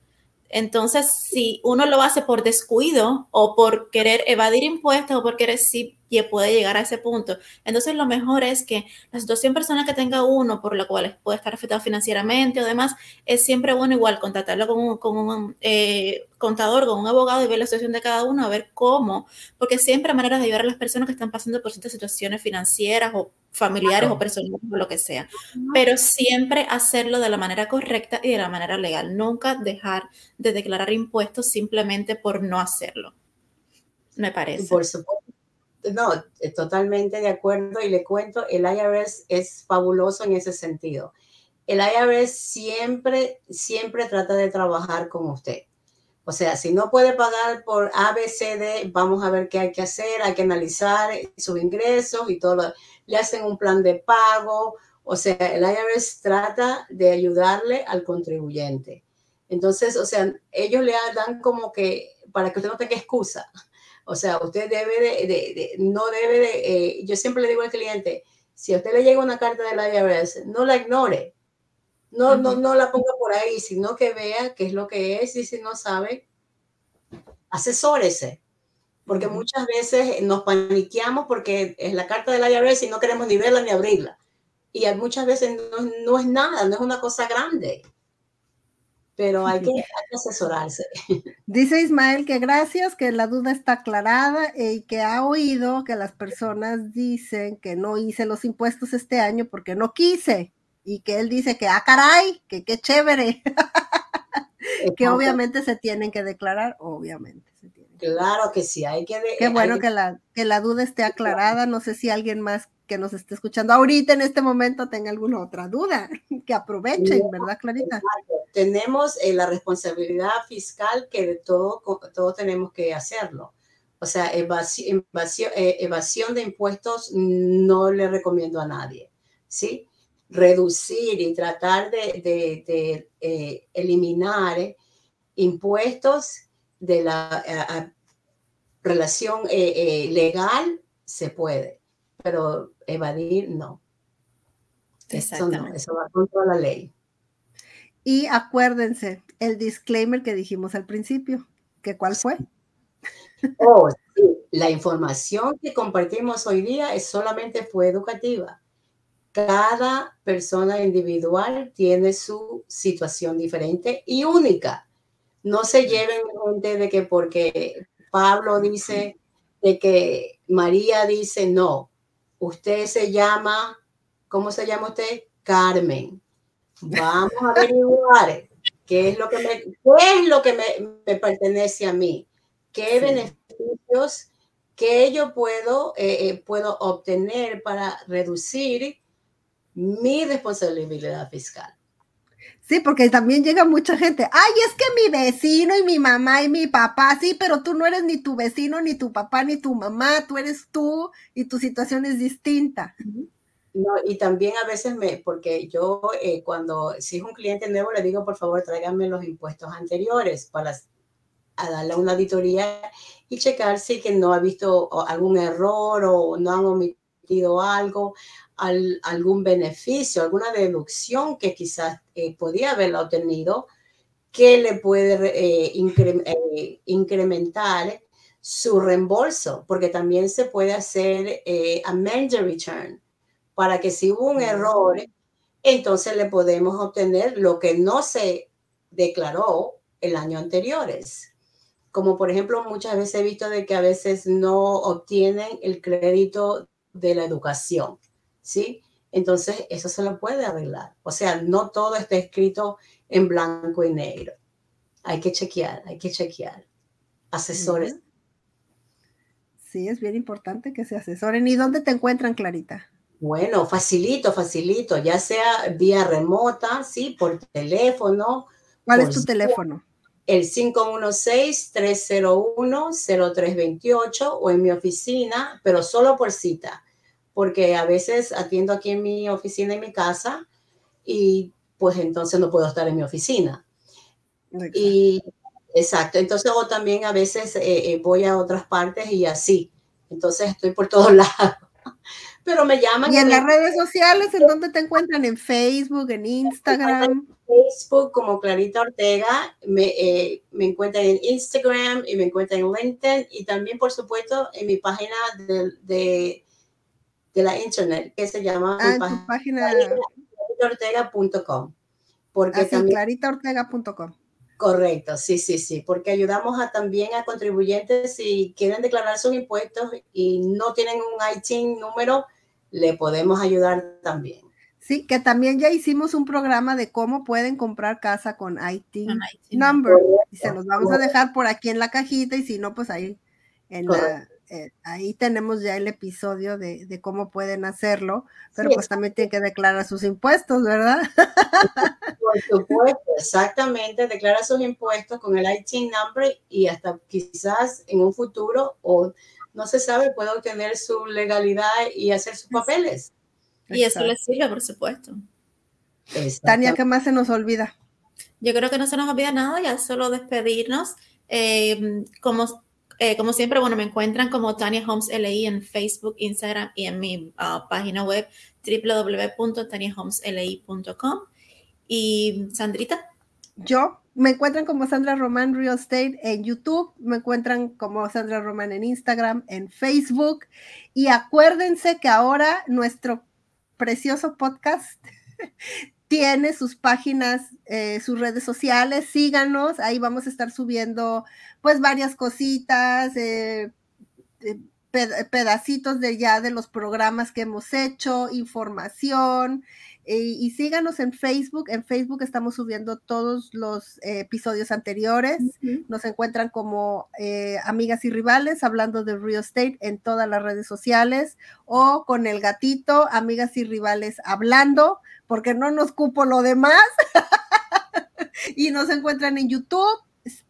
Entonces, si uno lo hace por descuido o por querer evadir impuestos o por querer sí y puede llegar a ese punto. Entonces, lo mejor es que la situación personal que tenga uno, por la cual puede estar afectado financieramente o demás, es siempre bueno igual contactarlo con un, con un eh, contador, con un abogado y ver la situación de cada uno, a ver cómo, porque siempre hay maneras de ayudar a las personas que están pasando por ciertas situaciones financieras o familiares o personales o lo que sea, pero siempre hacerlo de la manera correcta y de la manera legal, nunca dejar de declarar impuestos simplemente por no hacerlo. Me parece. Por supuesto no, eh, totalmente de acuerdo y le cuento, el IRS es fabuloso en ese sentido. El IRS siempre, siempre trata de trabajar con usted. O sea, si no puede pagar por ABCD, vamos a ver qué hay que hacer, hay que analizar sus ingresos y todo. le hacen un plan de pago. O sea, el IRS trata de ayudarle al contribuyente. Entonces, o sea, ellos le dan como que, para que usted no tenga excusa, o sea, usted debe de, no debe de, eh, yo siempre le digo al cliente, si a usted le llega una carta de la IRS, no la ignore, no, no, no la ponga por ahí, sino que vea qué es lo que es y si no sabe, asesórese. Porque muchas veces nos paniqueamos porque es la carta de la IRS y no queremos ni verla ni abrirla. Y muchas veces no, no es nada, no es una cosa grande pero hay que, asesorarse. Dice Ismael que gracias, que la duda está aclarada y que ha oído que las personas dicen que no hice los impuestos este año porque no quise y que él dice que, ah, caray, que qué chévere, que obviamente se tienen que declarar, obviamente se tienen. Claro que sí, hay que... Qué bueno que, la, que la duda esté aclarada, no sé si alguien más que nos esté escuchando ahorita en este momento tenga alguna otra duda, que aprovechen, ¿verdad, Clarita? Tenemos eh, la responsabilidad fiscal que de todo, todo tenemos que hacerlo. O sea, evasión, eh, evasión de impuestos no le recomiendo a nadie, ¿sí? Reducir y tratar de, eh, eliminar impuestos de la relación legal se puede, pero evadir no. Eso no, eso va contra la ley. Y acuérdense, el disclaimer que dijimos al principio, que cuál fue. Oh, La información que compartimos hoy día es solamente fue educativa. Cada persona individual tiene su situación diferente y única. No se lleven de que porque Pablo dice de que María dice no, usted se llama, ¿cómo se llama usted? Carmen. Vamos a averiguar qué es lo que me, qué es lo que me, pertenece a mí, qué beneficios que yo puedo, eh, eh, puedo obtener para reducir mi responsabilidad fiscal. Sí, porque también llega mucha gente. Ay, es que mi vecino y mi mamá y mi papá, sí, pero tú no eres ni tu vecino, ni tu papá, ni tu mamá, tú eres tú y tu situación es distinta. No, y también a veces me, porque yo eh, cuando si es un cliente nuevo le digo, por favor, tráiganme los impuestos anteriores para darle una auditoría y checar si que no ha visto algún error o no han omitido algo algún beneficio, alguna deducción que quizás eh, podía haberla obtenido, que le puede eh, eh, incrementar su reembolso, porque también se puede hacer amend return, para que si hubo un error, entonces le podemos obtener lo que no se declaró el año anteriores. Como por ejemplo, muchas veces he visto de que a veces no obtienen el crédito de la educación ¿sí? Entonces, eso se lo puede arreglar. O sea, no todo está escrito en blanco y negro. Hay que chequear, hay que chequear. Asesores. Sí, es bien importante que se asesoren. ¿Y dónde te encuentran, Clarita? Bueno, facilito, facilito, ya sea vía remota, sí, por teléfono. ¿Cuál es tu teléfono? El 516-301-0328 o en mi oficina, pero solo por cita porque a veces atiendo aquí en mi oficina, en mi casa, y pues entonces no puedo estar en mi oficina. Exacto. Y exacto, entonces o también a veces eh, eh, voy a otras partes y así, entonces estoy por todos lados. Pero me llaman. ¿Y en las redes sociales en dónde te encuentran? ¿En Facebook, en Instagram? En Facebook como Clarita Ortega, me, eh, me encuentran en Instagram y me encuentran en LinkedIn y también, por supuesto, en mi página de de la internet que se llama ah, página claritaortega.com. Porque ah, claritaortega.com. Correcto, sí, sí, sí, porque ayudamos a, también a contribuyentes si quieren declarar sus impuestos y no tienen un ITIN número, le podemos ayudar también. Sí, que también ya hicimos un programa de cómo pueden comprar casa con ITIN, number. Y se los vamos a dejar por aquí en la cajita y si no, pues ahí en la, eh, ahí tenemos ya el episodio de, cómo pueden hacerlo, pero pues también tienen que declarar sus impuestos, ¿verdad? Por supuesto, exactamente, declara sus impuestos con el IT number y hasta quizás en un futuro o no se sabe, puede obtener su legalidad y hacer sus papeles. Y eso le sirve, por supuesto. Tania, ¿qué más se nos olvida? Yo creo que no se nos olvida nada, ya solo despedirnos. Eh, como eh, como siempre, bueno, me encuentran como Tania Homes LI en Facebook, Instagram y en mi ah, página web www.taniahomesli.com. Y Sandrita. Yo me encuentran como Sandra Román Real Estate en YouTube, me encuentran como Sandra Román en Instagram, en Facebook. Y acuérdense que ahora nuestro precioso podcast tiene sus páginas, eh, sus redes sociales, síganos, ahí vamos a estar subiendo pues varias cositas, eh, eh, pedacitos de ya de los programas que hemos hecho, información, y síganos en Facebook. En Facebook estamos subiendo todos los episodios anteriores. Nos encuentran como amigas y rivales hablando de real estate en todas las redes sociales o con el gatito, amigas y rivales hablando porque no nos cupo lo demás. y nos encuentran en YouTube.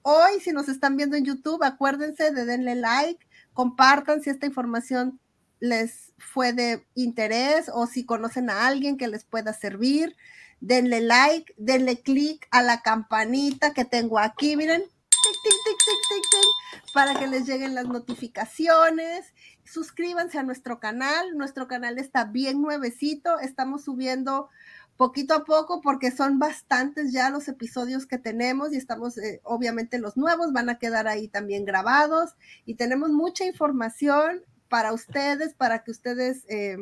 Hoy, si nos están viendo en YouTube, acuérdense de denle like, compartan si esta información les fue de interés o si conocen a alguien que les pueda servir. Denle like, denle click a la campanita que tengo aquí, miren, para que les lleguen las notificaciones. Suscríbanse a nuestro canal. Nuestro canal está bien nuevecito. Estamos subiendo poquito a poco porque son bastantes ya los episodios que tenemos y estamos, eh, obviamente los nuevos van a quedar ahí también grabados y tenemos mucha información para ustedes, para que ustedes eh,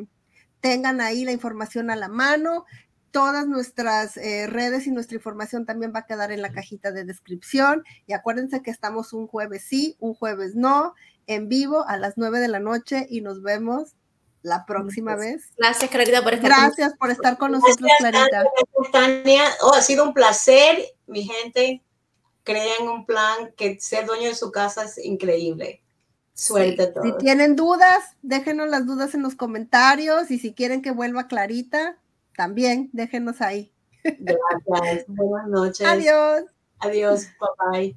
tengan ahí la información a la mano. Todas nuestras eh, redes y nuestra información también va a quedar en la cajita de descripción. Y acuérdense que estamos un jueves sí, un jueves no, en vivo a las nueve de la noche y nos vemos la próxima vez. Gracias, Clarita, por estar Gracias por estar con nosotros, Clarita. Tania. Oh, ha sido un placer, mi gente. Creen un plan que ser dueño de su casa es increíble. Suerte Si tienen dudas, déjenos las dudas en los comentarios y si quieren que vuelva Clarita, también déjenos ahí. Gracias. Buenas noches. Adiós. Adiós. Bye bye.